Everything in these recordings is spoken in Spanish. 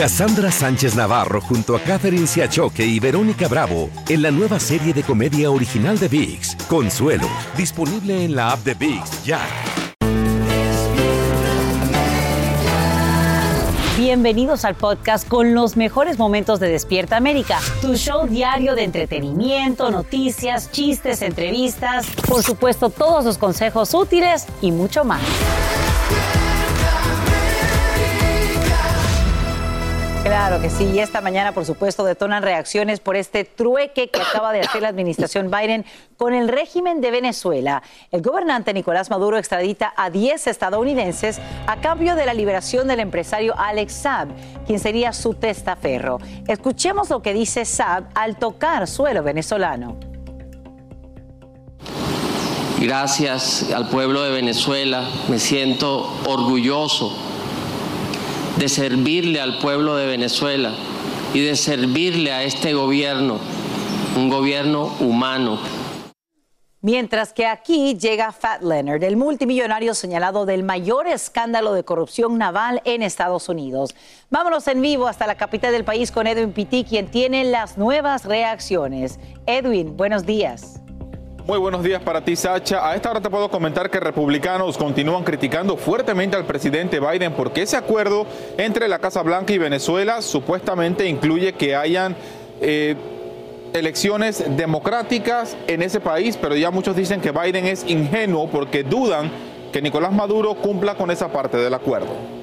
Cassandra Sánchez Navarro junto a Catherine Siachoque y Verónica Bravo en la nueva serie de comedia original de VIX, Consuelo, disponible en la app de VIX ya. Bienvenidos al podcast con los mejores momentos de Despierta América, tu show diario de entretenimiento, noticias, chistes, entrevistas, por supuesto todos los consejos útiles y mucho más. Claro que sí, y esta mañana, por supuesto, detonan reacciones por este trueque que acaba de hacer la administración Biden con el régimen de Venezuela. El gobernante Nicolás Maduro extradita a 10 estadounidenses a cambio de la liberación del empresario Alex Saab, quien sería su testaferro. Escuchemos lo que dice Saab al tocar suelo venezolano. Gracias al pueblo de Venezuela, me siento orgulloso de servirle al pueblo de Venezuela y de servirle a este gobierno, un gobierno humano. Mientras que aquí llega Fat Leonard, el multimillonario señalado del mayor escándalo de corrupción naval en Estados Unidos. Vámonos en vivo hasta la capital del país con Edwin Pitti, quien tiene las nuevas reacciones. Edwin, buenos días. Muy buenos días para ti, Sacha. A esta hora te puedo comentar que republicanos continúan criticando fuertemente al presidente Biden porque ese acuerdo entre la Casa Blanca y Venezuela supuestamente incluye que hayan eh, elecciones democráticas en ese país, pero ya muchos dicen que Biden es ingenuo porque dudan que Nicolás Maduro cumpla con esa parte del acuerdo.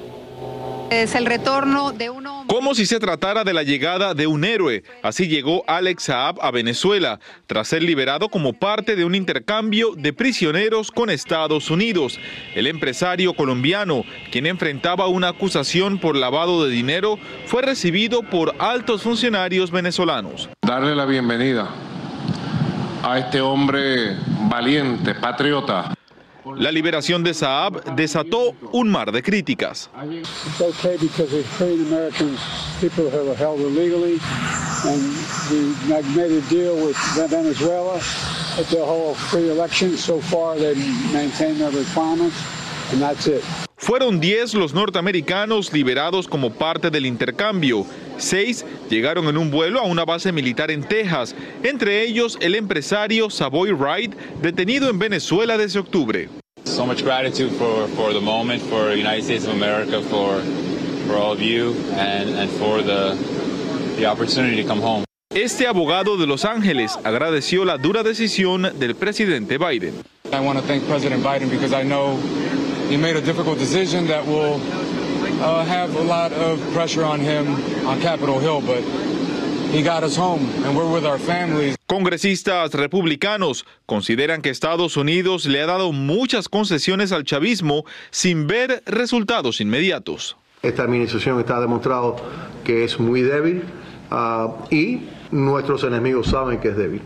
Es el retorno de uno. Como si se tratara de la llegada de un héroe. Así llegó Alex Saab a Venezuela, tras ser liberado como parte de un intercambio de prisioneros con Estados Unidos. El empresario colombiano, quien enfrentaba una acusación por lavado de dinero, fue recibido por altos funcionarios venezolanos. Darle la bienvenida a este hombre valiente, patriota. La liberación de Saab desató un mar de críticas. Fueron 10 los norteamericanos liberados como parte del intercambio. Seis llegaron en un vuelo a una base militar en Texas, entre ellos el empresario Savoy Wright, detenido en Venezuela desde octubre. So much gratitude for, for the moment, for the United States of America, for, for all of you, and, and for the, the opportunity to come home. Este abogado de Los Ángeles agradeció la dura decisión del presidente Biden. I want to thank President Biden because I know he made a difficult decision that will uh, have a lot of pressure on him on Capitol Hill, but he got us home and we're with our families. Congresistas republicanos consideran que Estados Unidos le ha dado muchas concesiones al chavismo sin ver resultados inmediatos. Esta administración está demostrado que es muy débil uh, y nuestros enemigos saben que es débil.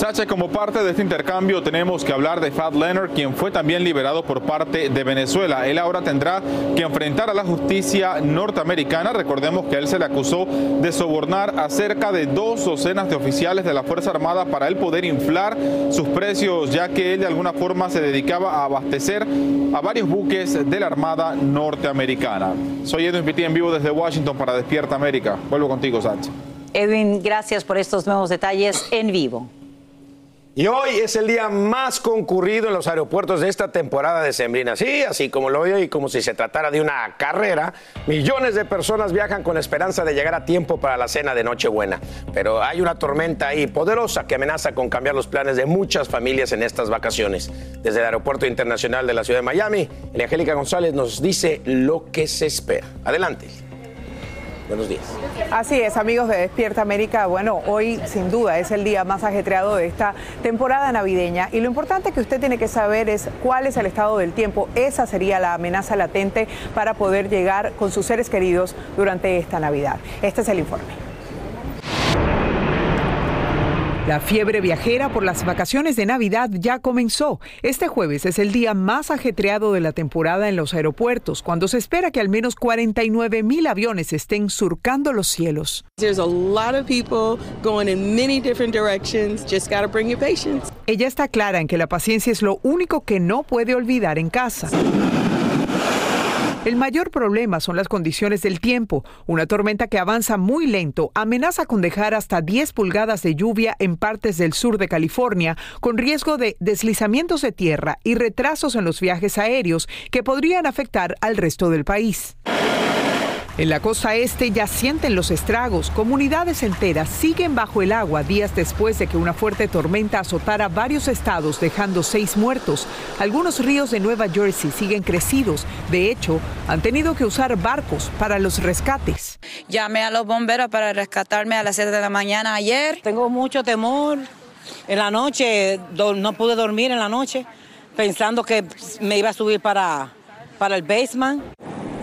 Sacha, como parte de este intercambio tenemos que hablar de Fat Leonard, quien fue también liberado por parte de Venezuela. Él ahora tendrá que enfrentar a la justicia norteamericana. Recordemos que él se le acusó de sobornar a cerca de dos docenas de oficiales de la Fuerza Armada para él poder inflar sus precios, ya que él de alguna forma se dedicaba a abastecer a varios buques de la Armada norteamericana. Soy Edwin Pitti en vivo desde Washington para Despierta América. Vuelvo contigo, Sacha. Edwin, gracias por estos nuevos detalles en vivo. Y hoy es el día más concurrido en los aeropuertos de esta temporada de Sembrina. Sí, así como lo veo y como si se tratara de una carrera, millones de personas viajan con esperanza de llegar a tiempo para la cena de Nochebuena. Pero hay una tormenta ahí poderosa que amenaza con cambiar los planes de muchas familias en estas vacaciones. Desde el Aeropuerto Internacional de la Ciudad de Miami, Angélica González nos dice lo que se espera. Adelante. Buenos días. Así es, amigos de Despierta América. Bueno, hoy sin duda es el día más ajetreado de esta temporada navideña y lo importante que usted tiene que saber es cuál es el estado del tiempo. Esa sería la amenaza latente para poder llegar con sus seres queridos durante esta Navidad. Este es el informe. La fiebre viajera por las vacaciones de Navidad ya comenzó. Este jueves es el día más ajetreado de la temporada en los aeropuertos, cuando se espera que al menos 49 mil aviones estén surcando los cielos. Ella está clara en que la paciencia es lo único que no puede olvidar en casa. El mayor problema son las condiciones del tiempo. Una tormenta que avanza muy lento amenaza con dejar hasta 10 pulgadas de lluvia en partes del sur de California, con riesgo de deslizamientos de tierra y retrasos en los viajes aéreos que podrían afectar al resto del país. En la costa este ya sienten los estragos. Comunidades enteras siguen bajo el agua días después de que una fuerte tormenta azotara varios estados, dejando seis muertos. Algunos ríos de Nueva Jersey siguen crecidos. De hecho, han tenido que usar barcos para los rescates. Llamé a los bomberos para rescatarme a las 7 de la mañana ayer. Tengo mucho temor. En la noche no pude dormir en la noche pensando que me iba a subir para, para el basement.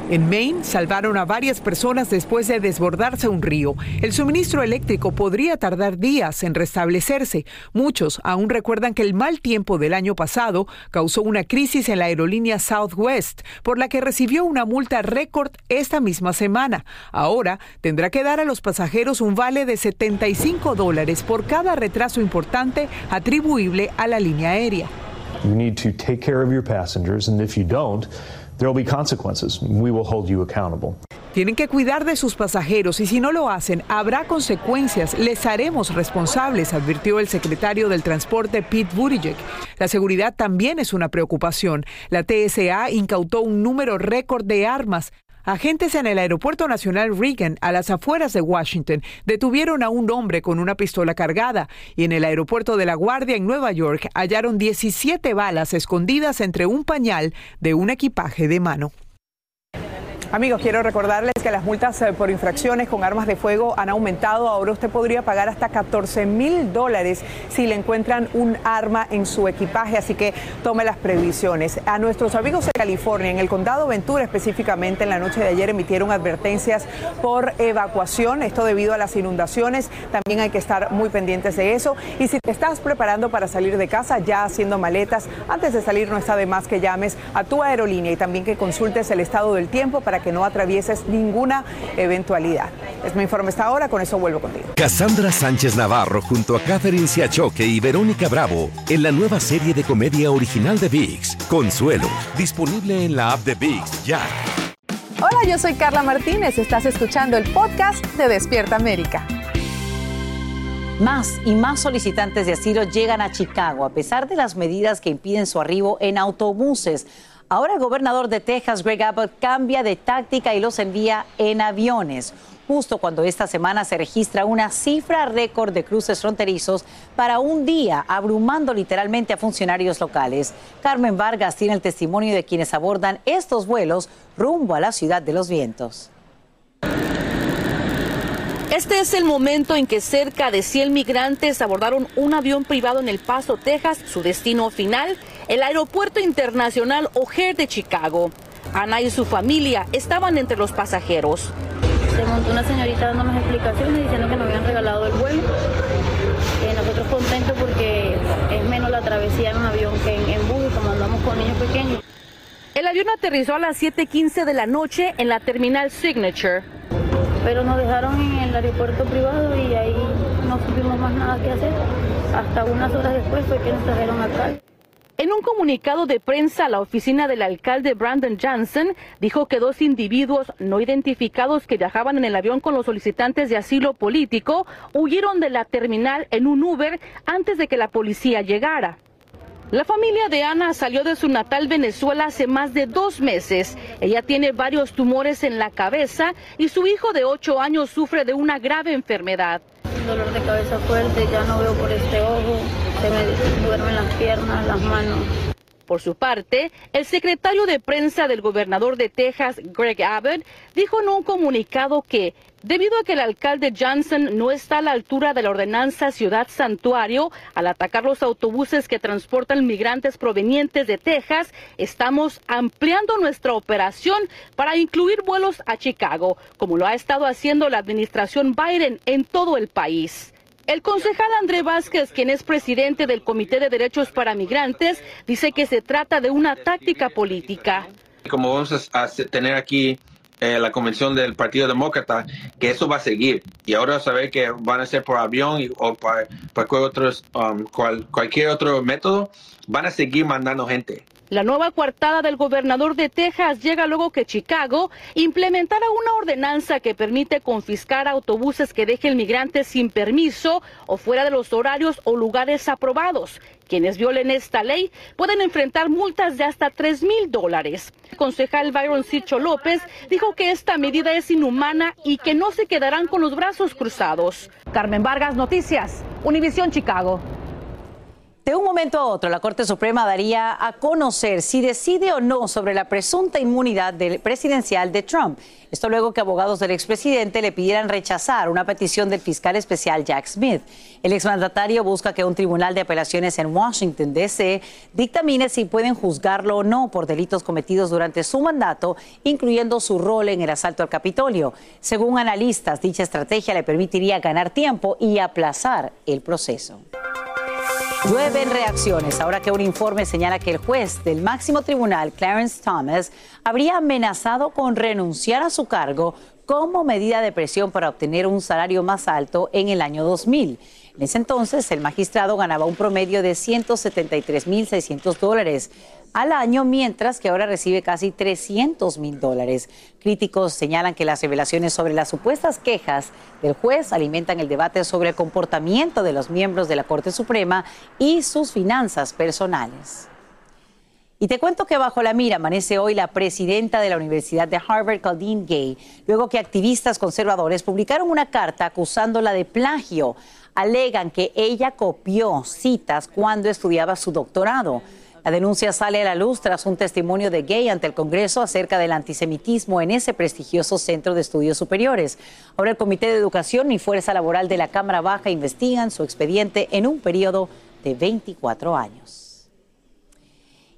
En Maine salvaron a varias personas después de desbordarse un río. El suministro eléctrico podría tardar días en restablecerse. Muchos aún recuerdan que el mal tiempo del año pasado causó una crisis en la aerolínea Southwest, por la que recibió una multa récord esta misma semana. Ahora tendrá que dar a los pasajeros un vale de 75 dólares por cada retraso importante atribuible a la línea aérea. You need to take care of your passengers, and if you don't, there will be consequences. We will hold you accountable. Tienen que cuidar de sus pasajeros y si no lo hacen, habrá consecuencias. Les haremos responsables, advirtió el secretario del Transporte Pete Buttigieg. La seguridad también es una preocupación. La TSA incautó un número récord de armas. Agentes en el Aeropuerto Nacional Reagan, a las afueras de Washington, detuvieron a un hombre con una pistola cargada y en el Aeropuerto de La Guardia en Nueva York hallaron 17 balas escondidas entre un pañal de un equipaje de mano. Amigos, quiero recordarles que las multas eh, por infracciones con armas de fuego han aumentado. Ahora usted podría pagar hasta 14 mil dólares si le encuentran un arma en su equipaje, así que tome las previsiones. A nuestros amigos de California, en el condado Ventura específicamente, en la noche de ayer emitieron advertencias por evacuación, esto debido a las inundaciones. También hay que estar muy pendientes de eso. Y si te estás preparando para salir de casa, ya haciendo maletas, antes de salir no está de más que llames a tu aerolínea y también que consultes el estado del tiempo para que no atravieses ninguna eventualidad. Es mi informe hasta ahora, con eso vuelvo contigo. Cassandra Sánchez Navarro junto a Catherine Siachoque y Verónica Bravo en la nueva serie de comedia original de VIX, Consuelo, disponible en la app de VIX ya. Hola, yo soy Carla Martínez, estás escuchando el podcast de Despierta América. Más y más solicitantes de asilo llegan a Chicago a pesar de las medidas que impiden su arribo en autobuses. Ahora el gobernador de Texas, Greg Abbott, cambia de táctica y los envía en aviones, justo cuando esta semana se registra una cifra récord de cruces fronterizos para un día, abrumando literalmente a funcionarios locales. Carmen Vargas tiene el testimonio de quienes abordan estos vuelos rumbo a la ciudad de los vientos. Este es el momento en que cerca de 100 migrantes abordaron un avión privado en El Paso, Texas, su destino final, el Aeropuerto Internacional O'Hare de Chicago. Ana y su familia estaban entre los pasajeros. Se montó una señorita dándonos explicaciones diciendo que nos habían regalado el vuelo. Eh, nosotros contentos porque es menos la travesía en un avión que en, en bus como andamos con niños pequeños. El avión aterrizó a las 7:15 de la noche en la terminal Signature. Pero nos dejaron en el aeropuerto privado y ahí no supimos más nada que hacer. Hasta unas horas después fue que nos trajeron acá. En un comunicado de prensa, la oficina del alcalde Brandon Johnson dijo que dos individuos no identificados que viajaban en el avión con los solicitantes de asilo político huyeron de la terminal en un Uber antes de que la policía llegara. La familia de Ana salió de su natal Venezuela hace más de dos meses. Ella tiene varios tumores en la cabeza y su hijo de ocho años sufre de una grave enfermedad. dolor de cabeza fuerte, ya no veo por este ojo, se me duermen las piernas, las manos. Por su parte, el secretario de prensa del gobernador de Texas, Greg Abbott, dijo en un comunicado que Debido a que el alcalde Johnson no está a la altura de la ordenanza Ciudad Santuario al atacar los autobuses que transportan migrantes provenientes de Texas, estamos ampliando nuestra operación para incluir vuelos a Chicago, como lo ha estado haciendo la administración Biden en todo el país. El concejal André Vázquez, quien es presidente del Comité de Derechos para Migrantes, dice que se trata de una táctica política. Como vamos a tener aquí eh, la convención del Partido Demócrata, que eso va a seguir. Y ahora saber que van a ser por avión o por, cualquier, otros, um, cualquier otro método, van a seguir mandando gente. La nueva coartada del gobernador de Texas llega luego que Chicago implementara una ordenanza que permite confiscar autobuses que dejen migrantes sin permiso o fuera de los horarios o lugares aprobados. Quienes violen esta ley pueden enfrentar multas de hasta 3 mil dólares. El concejal Byron Sicho López dijo que esta medida es inhumana y que no se quedarán con los brazos cruzados. Carmen Vargas, Noticias, Univisión Chicago. De un momento a otro, la Corte Suprema daría a conocer si decide o no sobre la presunta inmunidad presidencial de Trump. Esto luego que abogados del expresidente le pidieran rechazar una petición del fiscal especial Jack Smith. El exmandatario busca que un tribunal de apelaciones en Washington, D.C., dictamine si pueden juzgarlo o no por delitos cometidos durante su mandato, incluyendo su rol en el asalto al Capitolio. Según analistas, dicha estrategia le permitiría ganar tiempo y aplazar el proceso. Llueven reacciones ahora que un informe señala que el juez del máximo tribunal, Clarence Thomas, habría amenazado con renunciar a su cargo como medida de presión para obtener un salario más alto en el año 2000. En ese entonces, el magistrado ganaba un promedio de 173.600 dólares al año, mientras que ahora recibe casi 300 mil dólares. Críticos señalan que las revelaciones sobre las supuestas quejas del juez alimentan el debate sobre el comportamiento de los miembros de la Corte Suprema y sus finanzas personales. Y te cuento que bajo la mira amanece hoy la presidenta de la Universidad de Harvard, Claudine Gay, luego que activistas conservadores publicaron una carta acusándola de plagio. Alegan que ella copió citas cuando estudiaba su doctorado. La denuncia sale a la luz tras un testimonio de Gay ante el Congreso acerca del antisemitismo en ese prestigioso centro de estudios superiores. Ahora el Comité de Educación y Fuerza Laboral de la Cámara Baja investigan su expediente en un periodo de 24 años.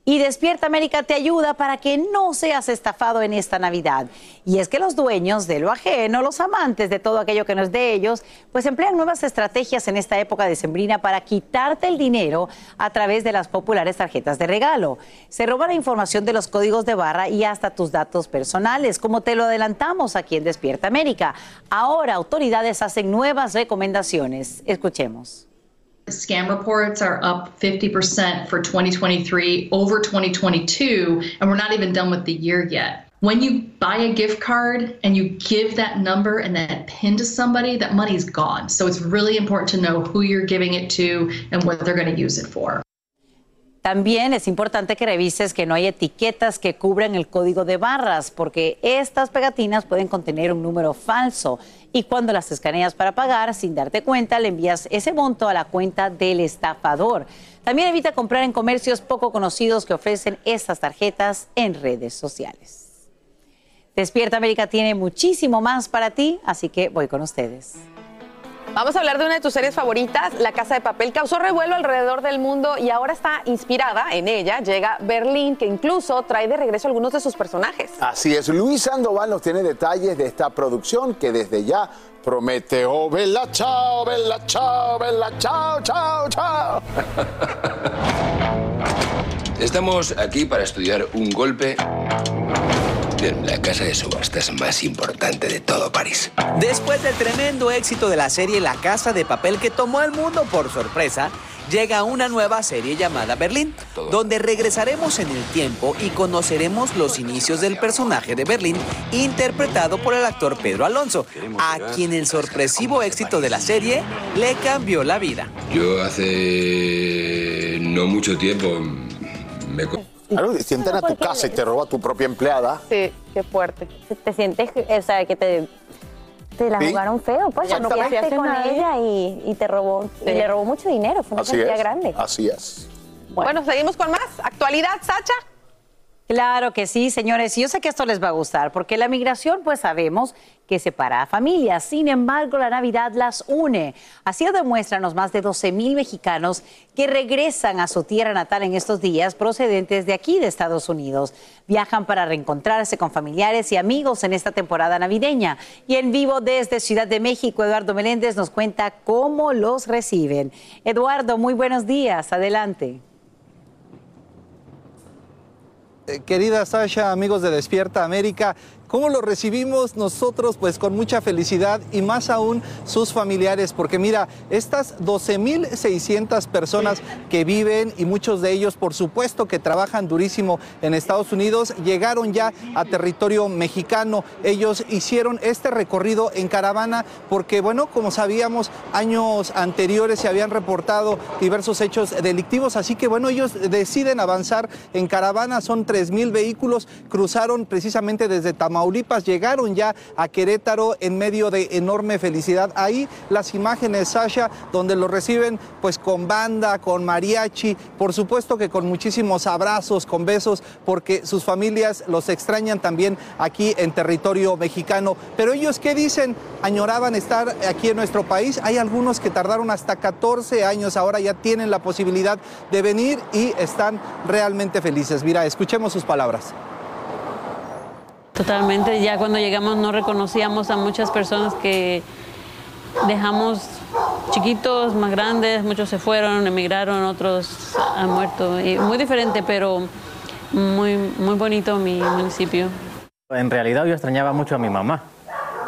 Y Despierta América te ayuda para que no seas estafado en esta Navidad. Y es que los dueños de lo ajeno, los amantes de todo aquello que no es de ellos, pues emplean nuevas estrategias en esta época de sembrina para quitarte el dinero a través de las populares tarjetas de regalo. Se roba la información de los códigos de barra y hasta tus datos personales, como te lo adelantamos aquí en Despierta América. Ahora autoridades hacen nuevas recomendaciones. Escuchemos. Scam reports are up 50% for 2023 over 2022, and we're not even done with the year yet. When you buy a gift card and you give that number and that pin to somebody, that money's gone. So it's really important to know who you're giving it to and what they're going to use it for. También es importante que revises que no hay etiquetas que cubran el código de barras, porque estas pegatinas pueden contener un número falso. Y cuando las escaneas para pagar, sin darte cuenta, le envías ese monto a la cuenta del estafador. También evita comprar en comercios poco conocidos que ofrecen estas tarjetas en redes sociales. Despierta América tiene muchísimo más para ti, así que voy con ustedes. Vamos a hablar de una de tus series favoritas, La Casa de Papel. Causó revuelo alrededor del mundo y ahora está inspirada en ella. Llega Berlín, que incluso trae de regreso algunos de sus personajes. Así es, Luis Sandoval nos tiene detalles de esta producción que desde ya promete. Oh, bella, chao, bella, chao, bella, chao, chao, chao. Estamos aquí para estudiar un golpe en la casa de subastas más importante de todo París. Después del tremendo éxito de la serie La Casa de Papel que tomó al mundo por sorpresa, llega una nueva serie llamada Berlín, donde regresaremos en el tiempo y conoceremos los inicios del personaje de Berlín, interpretado por el actor Pedro Alonso, a quien el sorpresivo éxito de la serie le cambió la vida. Yo hace no mucho tiempo me Claro, si entran a tu casa y te roba tu propia empleada. Sí, qué fuerte. Te sientes, o sea, que te, te la jugaron feo, pues, cuando fuiste con ella y, y, te robó, y le robó mucho dinero, fue una cantidad grande. Así es. Bueno, seguimos con más. Actualidad, Sacha. Claro que sí, señores. Yo sé que esto les va a gustar, porque la migración, pues sabemos que separa a familias. Sin embargo, la Navidad las une. Así lo demuestran los más de 12 mil mexicanos que regresan a su tierra natal en estos días procedentes de aquí, de Estados Unidos. Viajan para reencontrarse con familiares y amigos en esta temporada navideña. Y en vivo desde Ciudad de México, Eduardo Meléndez nos cuenta cómo los reciben. Eduardo, muy buenos días. Adelante. Eh, querida Sasha, amigos de Despierta América, ¿Cómo lo recibimos nosotros? Pues con mucha felicidad y más aún sus familiares, porque mira, estas 12.600 personas que viven y muchos de ellos, por supuesto, que trabajan durísimo en Estados Unidos, llegaron ya a territorio mexicano. Ellos hicieron este recorrido en caravana porque, bueno, como sabíamos, años anteriores se habían reportado diversos hechos delictivos, así que, bueno, ellos deciden avanzar en caravana, son 3.000 vehículos, cruzaron precisamente desde Tamaulipas Tamaulipas llegaron ya a Querétaro en medio de enorme felicidad. Ahí las imágenes, Sasha, donde lo reciben pues con banda, con mariachi, por supuesto que con muchísimos abrazos, con besos, porque sus familias los extrañan también aquí en territorio mexicano. Pero ellos, ¿qué dicen? Añoraban estar aquí en nuestro país. Hay algunos que tardaron hasta 14 años, ahora ya tienen la posibilidad de venir y están realmente felices. Mira, escuchemos sus palabras. Totalmente, ya cuando llegamos no reconocíamos a muchas personas que dejamos chiquitos, más grandes, muchos se fueron, emigraron, otros han muerto. Y muy diferente, pero muy, muy bonito mi municipio. En realidad yo extrañaba mucho a mi mamá,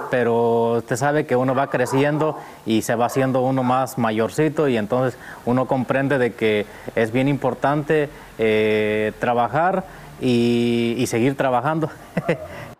pero usted sabe que uno va creciendo y se va haciendo uno más mayorcito y entonces uno comprende de que es bien importante eh, trabajar y, y seguir trabajando.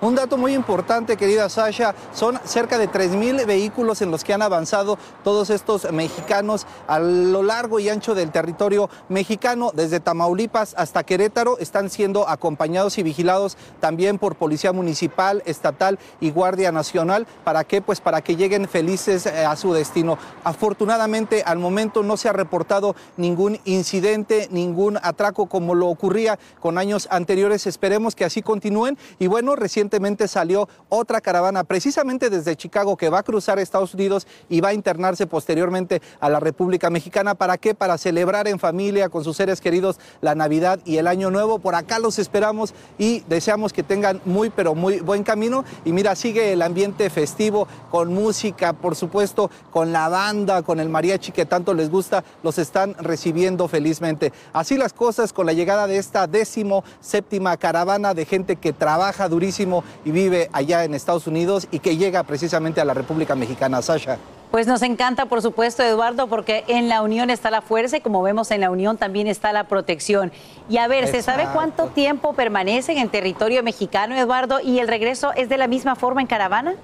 Un dato muy importante, querida Sasha, son cerca de 3.000 vehículos en los que han avanzado todos estos mexicanos a lo largo y ancho del territorio mexicano, desde Tamaulipas hasta Querétaro, están siendo acompañados y vigilados también por Policía Municipal, Estatal y Guardia Nacional. ¿Para qué? Pues para que lleguen felices eh, a su destino. Afortunadamente, al momento no se ha reportado ningún incidente, ningún atraco como lo ocurría con años anteriores. Esperemos que así continúen. Y bueno, recién recientemente salió otra caravana precisamente desde Chicago que va a cruzar Estados Unidos y va a internarse posteriormente a la República Mexicana. ¿Para qué? Para celebrar en familia con sus seres queridos la Navidad y el Año Nuevo. Por acá los esperamos y deseamos que tengan muy, pero muy buen camino. Y mira, sigue el ambiente festivo con música, por supuesto, con la banda, con el mariachi que tanto les gusta. Los están recibiendo felizmente. Así las cosas con la llegada de esta décimo séptima caravana de gente que trabaja durísimo y vive allá en Estados Unidos y que llega precisamente a la República Mexicana. Sasha. Pues nos encanta, por supuesto, Eduardo, porque en la unión está la fuerza y como vemos en la unión también está la protección. Y a ver, ¿se sabe cuánto tiempo permanecen en territorio mexicano, Eduardo? ¿Y el regreso es de la misma forma en caravana?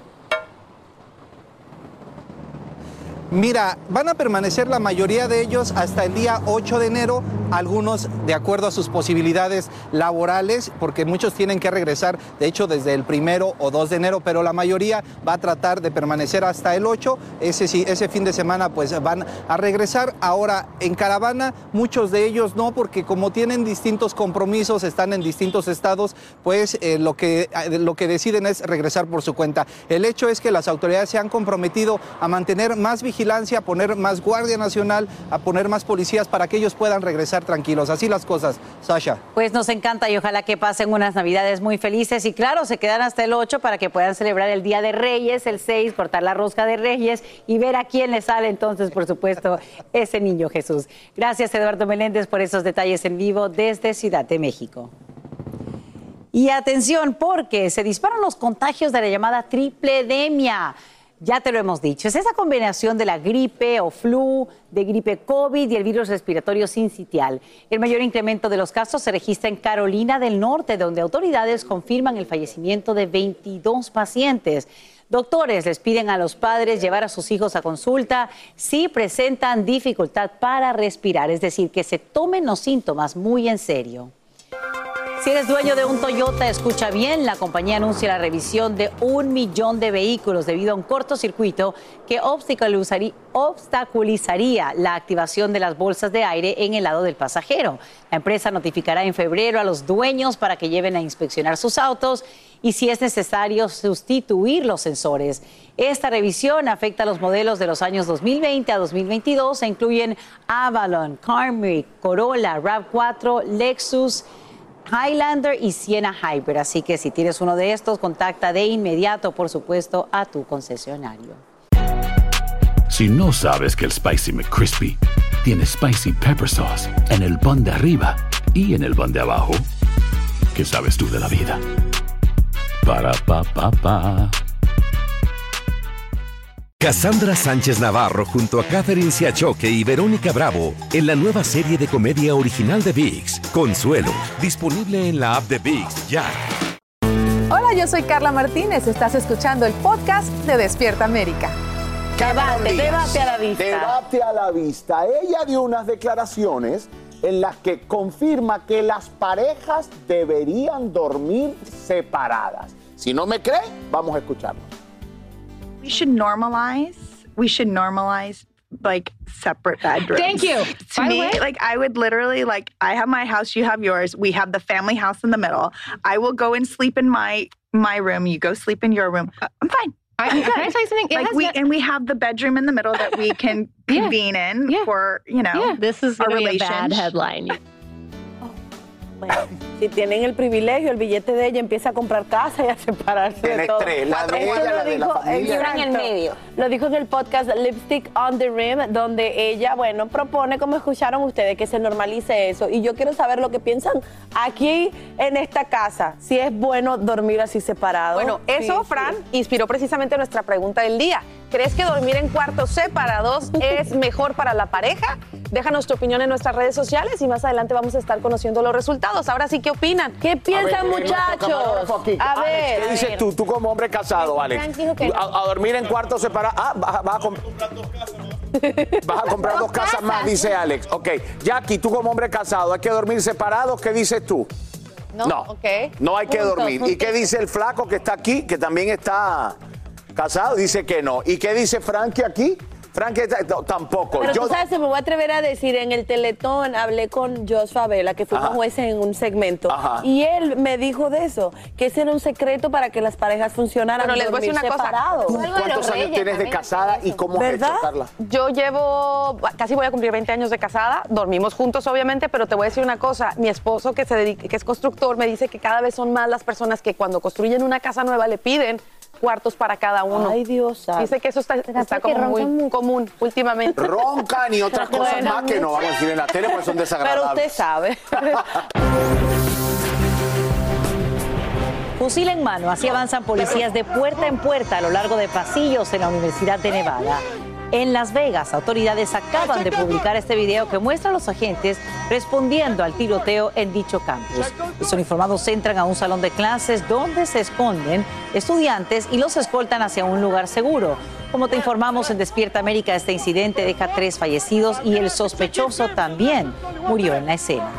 Mira, van a permanecer la mayoría de ellos hasta el día 8 de enero, algunos de acuerdo a sus posibilidades laborales, porque muchos tienen que regresar, de hecho, desde el primero o 2 de enero, pero la mayoría va a tratar de permanecer hasta el 8. Ese, ese fin de semana pues van a regresar. Ahora, en caravana, muchos de ellos no, porque como tienen distintos compromisos, están en distintos estados, pues eh, lo, que, eh, lo que deciden es regresar por su cuenta. El hecho es que las autoridades se han comprometido a mantener más vigilancia a poner más Guardia Nacional, a poner más policías para que ellos puedan regresar tranquilos. Así las cosas, Sasha. Pues nos encanta y ojalá que pasen unas navidades muy felices y claro, se quedan hasta el 8 para que puedan celebrar el Día de Reyes, el 6, cortar la rosca de Reyes y ver a quién le sale entonces, por supuesto, ese niño Jesús. Gracias Eduardo Meléndez por esos detalles en vivo desde Ciudad de México. Y atención, porque se disparan los contagios de la llamada tripledemia. Ya te lo hemos dicho, es esa combinación de la gripe o flu, de gripe COVID y el virus respiratorio sincitial. El mayor incremento de los casos se registra en Carolina del Norte, donde autoridades confirman el fallecimiento de 22 pacientes. Doctores les piden a los padres llevar a sus hijos a consulta si presentan dificultad para respirar, es decir, que se tomen los síntomas muy en serio. Si eres dueño de un Toyota, escucha bien, la compañía anuncia la revisión de un millón de vehículos debido a un cortocircuito que obstaculizaría la activación de las bolsas de aire en el lado del pasajero. La empresa notificará en febrero a los dueños para que lleven a inspeccionar sus autos y si es necesario sustituir los sensores. Esta revisión afecta a los modelos de los años 2020 a 2022 e incluyen Avalon, Camry, Corolla, RAV4, Lexus, Highlander y Siena Hybrid. Así que si tienes uno de estos, contacta de inmediato, por supuesto, a tu concesionario. Si no sabes que el Spicy McCrispy tiene Spicy Pepper Sauce en el pan de arriba y en el pan de abajo, ¿qué sabes tú de la vida? Para, pa, pa, pa. Cassandra Sánchez Navarro junto a Catherine Siachoque y Verónica Bravo en la nueva serie de comedia original de VIX, Consuelo, disponible en la app de VIX ya. Hola, yo soy Carla Martínez. Estás escuchando el podcast de Despierta América. Debate, debate a la vista. Debate a la vista. Ella dio unas declaraciones en las que confirma que las parejas deberían dormir separadas. Si no me cree, vamos a escucharlo. We should normalize we should normalize like separate bedrooms. Thank you. To By me, way- like I would literally like I have my house, you have yours. We have the family house in the middle. I will go and sleep in my my room. You go sleep in your room. Uh, I'm fine. I- I'm can I tell you something? It Like has we not- and we have the bedroom in the middle that we can Yeah. convene in Yeah. for you know. Yeah. This is our gonna be a bad relationship. Headline. Si tienen el privilegio, el billete de ella empieza a comprar casa y a separarse de Tienes todo. tres, la de ella, lo la de la dijo- familia. exacto. en el medio. Lo dijo en el podcast Lipstick on the Rim, donde ella, bueno, propone, como escucharon ustedes, que se normalice eso. Y yo quiero saber lo que piensan aquí en esta casa. Si es bueno dormir así separado. Bueno, eso, Sí, Fran, inspiró precisamente nuestra pregunta del día. ¿Crees que dormir en cuartos separados es mejor para la pareja? Déjanos tu opinión en nuestras redes sociales y más adelante vamos a estar conociendo los resultados. Ahora sí, ¿qué opinan? ¿Qué piensan, muchachos? A ver. ¿Qué dices tú, tú como hombre casado, Alex? No. a, a dormir en cuartos separados. Ah, vas, a- vas a comp- vas a comprar dos casas más, dice Alex. Ok, Jackie, tú como hombre casado, ¿hay que dormir separados? ¿Qué dices tú? No, ok. No hay que Punto, dormir. ¿Y qué dice el flaco que está aquí, que también está casado? Dice que no. ¿Y qué dice Frankie aquí? Frankie no, tampoco. Pero Yo- tú sabes, se me voy a atrever a decir, en el Teletón hablé con Jos Favela, que fuimos Ajá. jueces en un segmento, Ajá. y él me dijo de eso, que ese era un secreto para que las parejas funcionaran Pero les voy a decir una cosa. separados. ¿Tú cuántos años tienes de casada y cómo has ¿Verdad? hecho, Carla? Yo llevo, casi voy a cumplir 20 años de casada, dormimos juntos obviamente, pero te voy a decir una cosa, mi esposo que, se dedica, que es constructor me dice que cada vez son más las personas que cuando construyen una casa nueva le piden cuartos para cada uno. Ay, Dios. Dice que eso está, está que como muy común últimamente. Roncan y otras cosas Bueno, más que no vamos a decir en la tele porque son Pero desagradables. usted sabe. Fusil en mano, así avanzan policías de puerta en puerta a lo largo de pasillos en la Universidad de Nevada. En Las Vegas, autoridades acaban de publicar este video que muestra a los agentes respondiendo al tiroteo en dicho campus. Los uniformados entran a un salón de clases donde se esconden estudiantes y los escoltan hacia un lugar seguro. Como te informamos en Despierta América, este incidente deja tres fallecidos y el sospechoso también murió en la escena.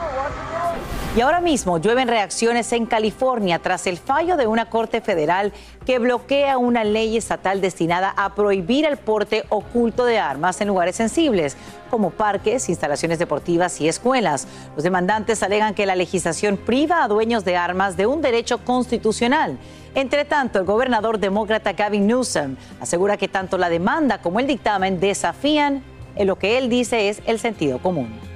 Y ahora mismo llueven reacciones en California tras el fallo de una corte federal que bloquea una ley estatal destinada a prohibir el porte oculto de armas en lugares sensibles, como parques, instalaciones deportivas y escuelas. Los demandantes alegan que la legislación priva a dueños de armas de un derecho constitucional. Entre tanto, el gobernador demócrata Gavin Newsom asegura que tanto la demanda como el dictamen desafían en lo que él dice es el sentido común.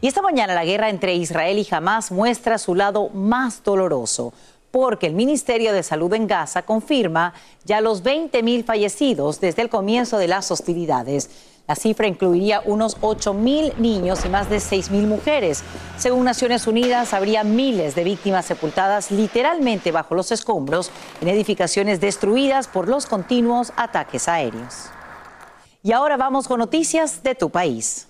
Y esta mañana la guerra entre Israel y Hamas muestra su lado más doloroso, porque el Ministerio de Salud en Gaza confirma ya los 20 mil fallecidos desde el comienzo de las hostilidades. La cifra incluiría unos 8 mil niños y más de 6 mil mujeres. Según Naciones Unidas, habría miles de víctimas sepultadas literalmente bajo los escombros en edificaciones destruidas por los continuos ataques aéreos. Y ahora vamos con noticias de tu país.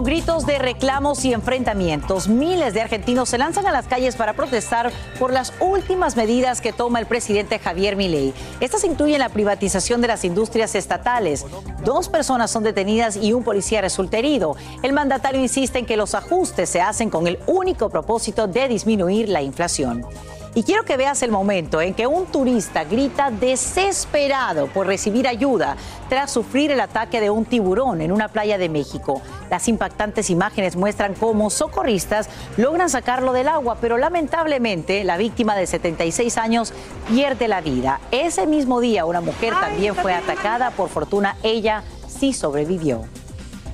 Con gritos de reclamos y enfrentamientos, miles de argentinos se lanzan a las calles para protestar por las últimas medidas que toma el presidente Javier Milei. Estas incluyen la privatización de las industrias estatales. Dos personas son detenidas y un policía resulta herido. El mandatario insiste en que los ajustes se hacen con el único propósito de disminuir la inflación. Y quiero que veas el momento en que un turista grita desesperado por recibir ayuda tras sufrir el ataque de un tiburón en una playa de México. Las impactantes imágenes muestran cómo socorristas logran sacarlo del agua, pero lamentablemente la víctima de 76 años pierde la vida. Ese mismo día una mujer también fue atacada, por fortuna ella sí sobrevivió.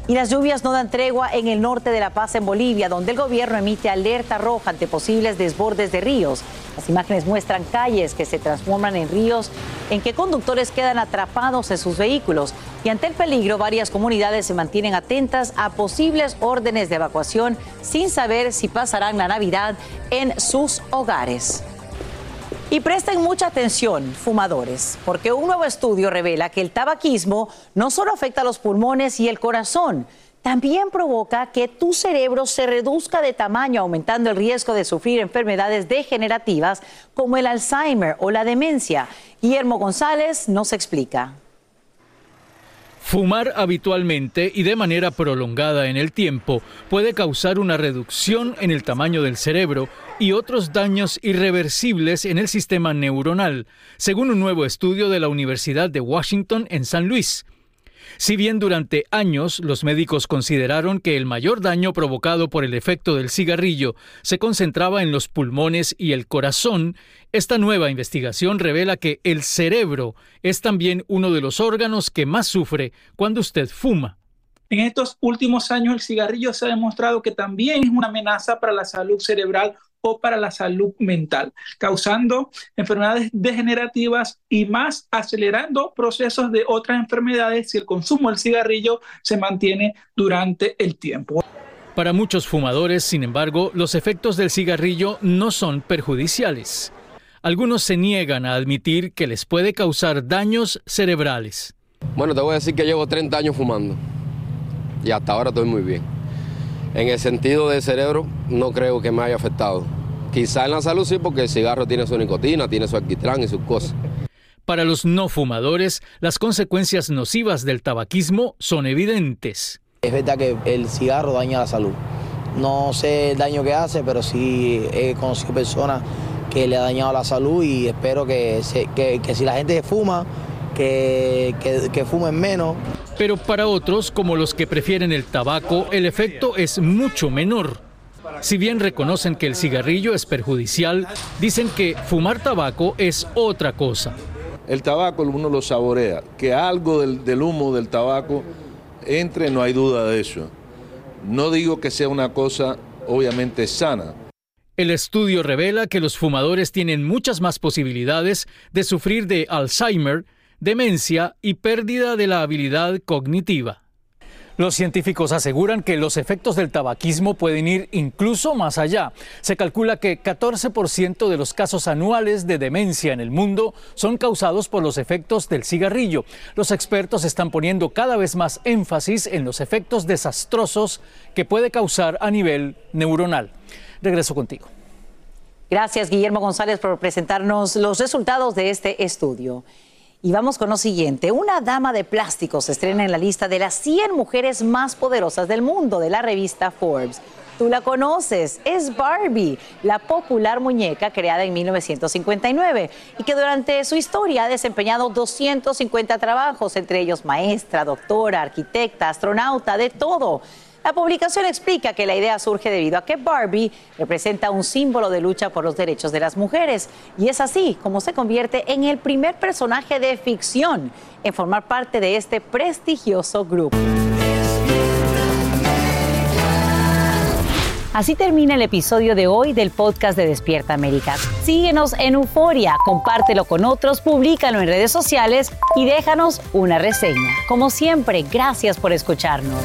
Y las lluvias no dan tregua en el norte de La Paz, en Bolivia, donde el gobierno emite alerta roja ante posibles desbordes de ríos. Las imágenes muestran calles que se transforman en ríos en que conductores quedan atrapados en sus vehículos. Y ante el peligro, varias comunidades se mantienen atentas a posibles órdenes de evacuación sin saber si pasarán la Navidad en sus hogares. Y presten mucha atención, fumadores, porque un nuevo estudio revela que el tabaquismo no solo afecta a los pulmones y el corazón, también provoca que tu cerebro se reduzca de tamaño, aumentando el riesgo de sufrir enfermedades degenerativas como el Alzheimer o la demencia. Guillermo González nos explica. Fumar habitualmente y de manera prolongada en el tiempo puede causar una reducción en el tamaño del cerebro y otros daños irreversibles en el sistema neuronal, según un nuevo estudio de la Universidad de Washington en San Luis. Si bien durante años los médicos consideraron que el mayor daño provocado por el efecto del cigarrillo se concentraba en los pulmones y el corazón, esta nueva investigación revela que el cerebro es también uno de los órganos que más sufre cuando usted fuma. En estos últimos años el cigarrillo se ha demostrado que también es una amenaza para la salud cerebral o para la salud mental, causando enfermedades degenerativas y más acelerando procesos de otras enfermedades si el consumo del cigarrillo se mantiene durante el tiempo. Para muchos fumadores, sin embargo, los efectos del cigarrillo no son perjudiciales. Algunos se niegan a admitir que les puede causar daños cerebrales. Bueno, te voy a decir que llevo 30 años fumando y hasta ahora estoy muy bien. En el sentido del cerebro, no creo que me haya afectado. Quizá en la salud sí, porque el cigarro tiene su nicotina, tiene su alquitrán y sus cosas. Para los no fumadores, las consecuencias nocivas del tabaquismo son evidentes. Es verdad que el cigarro daña la salud. No sé el daño que hace, pero sí he conocido personas que le ha dañado la salud y espero que, que, si la gente fuma, que, que fumen menos. Pero para otros, como los que prefieren el tabaco, el efecto es mucho menor. Si bien reconocen que el cigarrillo es perjudicial, dicen que fumar tabaco es otra cosa. El tabaco uno lo saborea, que algo del, humo del tabaco entre, no hay duda de eso. No digo que sea una cosa obviamente sana. El estudio revela que los fumadores tienen muchas más posibilidades de sufrir de Alzheimer, demencia y pérdida de la habilidad cognitiva. Los científicos aseguran que los efectos del tabaquismo pueden ir incluso más allá. Se calcula que 14% de los casos anuales de demencia en el mundo son causados por los efectos del cigarrillo. Los expertos están poniendo cada vez más énfasis en los efectos desastrosos que puede causar a nivel neuronal. Regreso contigo. Gracias, Guillermo González, por presentarnos los resultados de este estudio. Y vamos con lo siguiente. Una dama de plástico se estrena en la lista de las 100 mujeres más poderosas del mundo de la revista Forbes. Tú la conoces, es Barbie, la popular muñeca creada en 1959 y que durante su historia ha desempeñado 250 trabajos, entre ellos maestra, doctora, arquitecta, astronauta, de todo. La publicación explica que la idea surge debido a que Barbie representa un símbolo de lucha por los derechos de las mujeres y es así como se convierte en el primer personaje de ficción en formar parte de este prestigioso grupo. Así termina el episodio de hoy del podcast de Despierta América. Síguenos en Euforia, compártelo con otros, públicalo en redes sociales y déjanos una reseña. Como siempre, gracias por escucharnos.